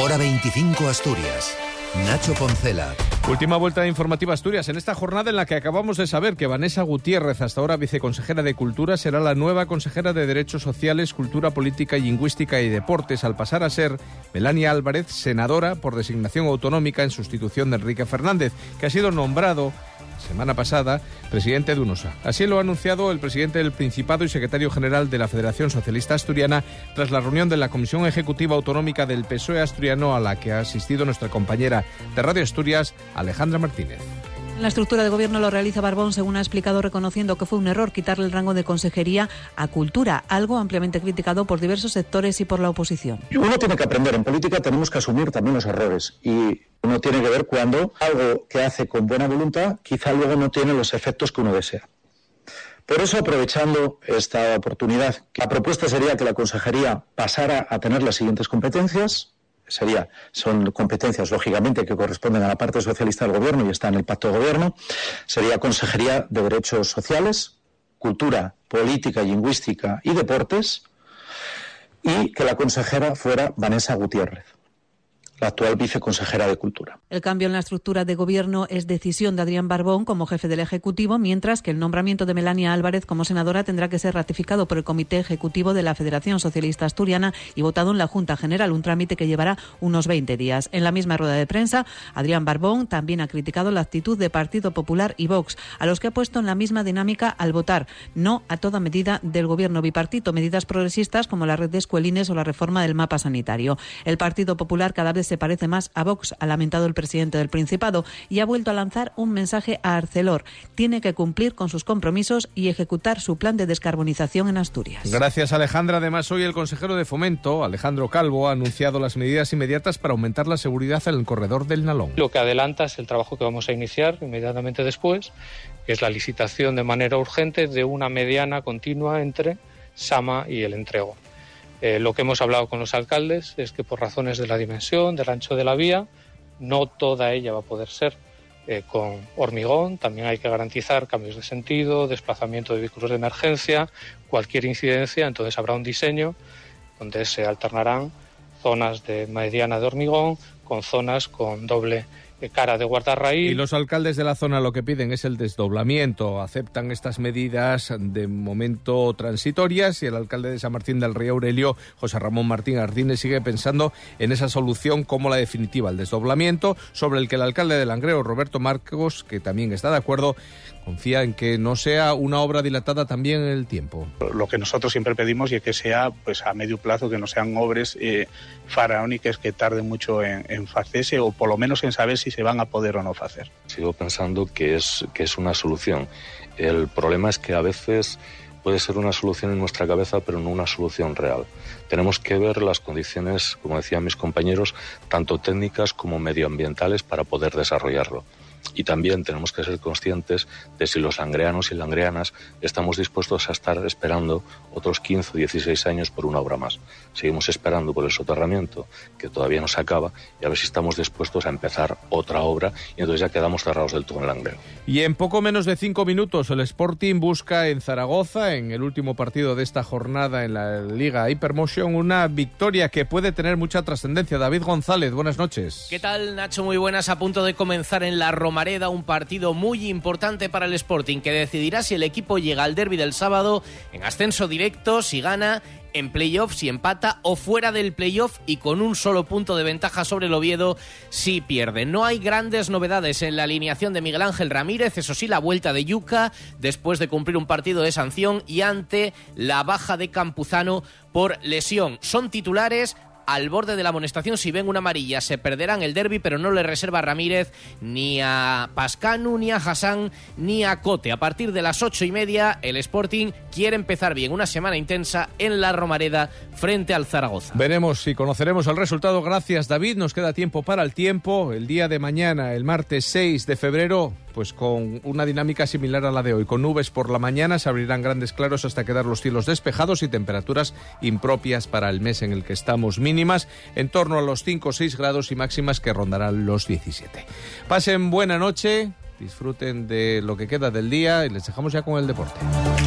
Hora 25 Asturias. Nacho Poncela. Última vuelta de informativa Asturias en esta jornada en la que acabamos de saber que Vanessa Gutiérrez, hasta ahora viceconsejera de Cultura, será la nueva consejera de Derechos Sociales, Cultura Política, Lingüística y Deportes, al pasar a ser Melania Álvarez, senadora por designación autonómica en sustitución de Enrique Fernández, que ha sido nombrado semana pasada, presidente de UNOSA. Así lo ha anunciado el presidente del Principado y secretario general de la Federación Socialista Asturiana tras la reunión de la Comisión Ejecutiva Autonómica del PSOE asturiano a la que ha asistido nuestra compañera de Radio Asturias, Alejandra Martínez. La estructura de gobierno lo realiza Barbón, según ha explicado, reconociendo que fue un error quitarle el rango de consejería a cultura, algo ampliamente criticado por diversos sectores y por la oposición. Uno tiene que aprender, en política tenemos que asumir también los errores y uno tiene que ver cuando algo que hace con buena voluntad quizá luego no tiene los efectos que uno desea. Por eso, aprovechando esta oportunidad, la propuesta sería que la consejería pasara a tener las siguientes competencias, sería, son competencias, lógicamente, que corresponden a la parte socialista del Gobierno y está en el pacto de Gobierno, sería Consejería de Derechos Sociales, Cultura, Política, Lingüística y Deportes, y que la consejera fuera Vanessa Gutiérrez la actual viceconsejera de Cultura. El cambio en la estructura de gobierno es decisión de Adrián Barbón como jefe del Ejecutivo, mientras que el nombramiento de Melania Álvarez como senadora tendrá que ser ratificado por el Comité Ejecutivo de la Federación Socialista Asturiana y votado en la Junta General, un trámite que llevará unos 20 días. En la misma rueda de prensa, Adrián Barbón también ha criticado la actitud de Partido Popular y Vox, a los que ha puesto en la misma dinámica al votar no a toda medida del gobierno bipartito, medidas progresistas como la red de escuelines o la reforma del mapa sanitario. El Partido Popular cada vez se parece más a Vox, ha lamentado el presidente del Principado, y ha vuelto a lanzar un mensaje a Arcelor. Tiene que cumplir con sus compromisos y ejecutar su plan de descarbonización en Asturias. Gracias, Alejandra. Además, hoy el consejero de Fomento, Alejandro Calvo, ha anunciado las medidas inmediatas para aumentar la seguridad en el corredor del Nalón. Lo que adelanta es el trabajo que vamos a iniciar inmediatamente después, que es la licitación de manera urgente de una mediana continua entre Sama y el entrego. Eh, lo que hemos hablado con los alcaldes es que por razones de la dimensión, del ancho de la vía, no toda ella va a poder ser eh, con hormigón. También hay que garantizar cambios de sentido, desplazamiento de vehículos de emergencia, cualquier incidencia. Entonces habrá un diseño donde se alternarán zonas de mediana de hormigón con zonas con doble cara de guardarraíl. Y los alcaldes de la zona lo que piden es el desdoblamiento. Aceptan estas medidas de momento transitorias y el alcalde de San Martín del Río Aurelio, José Ramón Martín Ardínez, sigue pensando en esa solución como la definitiva, el desdoblamiento, sobre el que el alcalde de Langreo, Roberto Marcos, que también está de acuerdo, confía en que no sea una obra dilatada también en el tiempo. Lo que nosotros siempre pedimos y que sea pues a medio plazo, que no sean obras eh, faraónicas que tarden mucho en, en hacerse o por lo menos en saber si se van a poder o no hacer. Sigo pensando que es, que es una solución. El problema es que a veces puede ser una solución en nuestra cabeza, pero no una solución real. Tenemos que ver las condiciones, como decían mis compañeros, tanto técnicas como medioambientales para poder desarrollarlo. Y también tenemos que ser conscientes de si los langreanos y langreanas estamos dispuestos a estar esperando otros 15 o 16 años por una obra más. Seguimos esperando por el soterramiento, que todavía no se acaba, y a ver si estamos dispuestos a empezar otra obra, y entonces ya quedamos cerrados del todo en Langreo. Y en poco menos de cinco minutos, el Sporting busca en Zaragoza, en el último partido de esta jornada en la Liga Hypermotion, una victoria que puede tener mucha trascendencia. David González, buenas noches. ¿Qué tal, Nacho? Muy buenas. A punto de comenzar en la Romareda un partido muy importante para el Sporting que decidirá si el equipo llega al derby del sábado en ascenso directo, si gana en playoff si empata o fuera del playoff y con un solo punto de ventaja sobre el Oviedo si pierde. No hay grandes novedades en la alineación de Miguel Ángel Ramírez, eso sí, la vuelta de Yuca después de cumplir un partido de sanción y ante la baja de Campuzano por lesión. Son titulares al borde de la amonestación. Si ven una amarilla, se perderán el derby, pero no le reserva Ramírez ni a Pascanu, ni a Hassan, ni a Cote. A partir de las ocho y media, el Sporting quiere empezar bien una semana intensa en la Romareda frente al Zaragoza. Veremos si conoceremos el resultado. Gracias, David. Nos queda tiempo para el tiempo. El día de mañana, el martes 6 de febrero, pues con una dinámica similar a la de hoy. Con nubes por la mañana se abrirán grandes claros hasta quedar los cielos despejados y temperaturas impropias para el mes en el que estamos mínimas, en torno a los 5 o 6 grados y máximas que rondarán los 17. Pasen buena noche, disfruten de lo que queda del día y les dejamos ya con el deporte.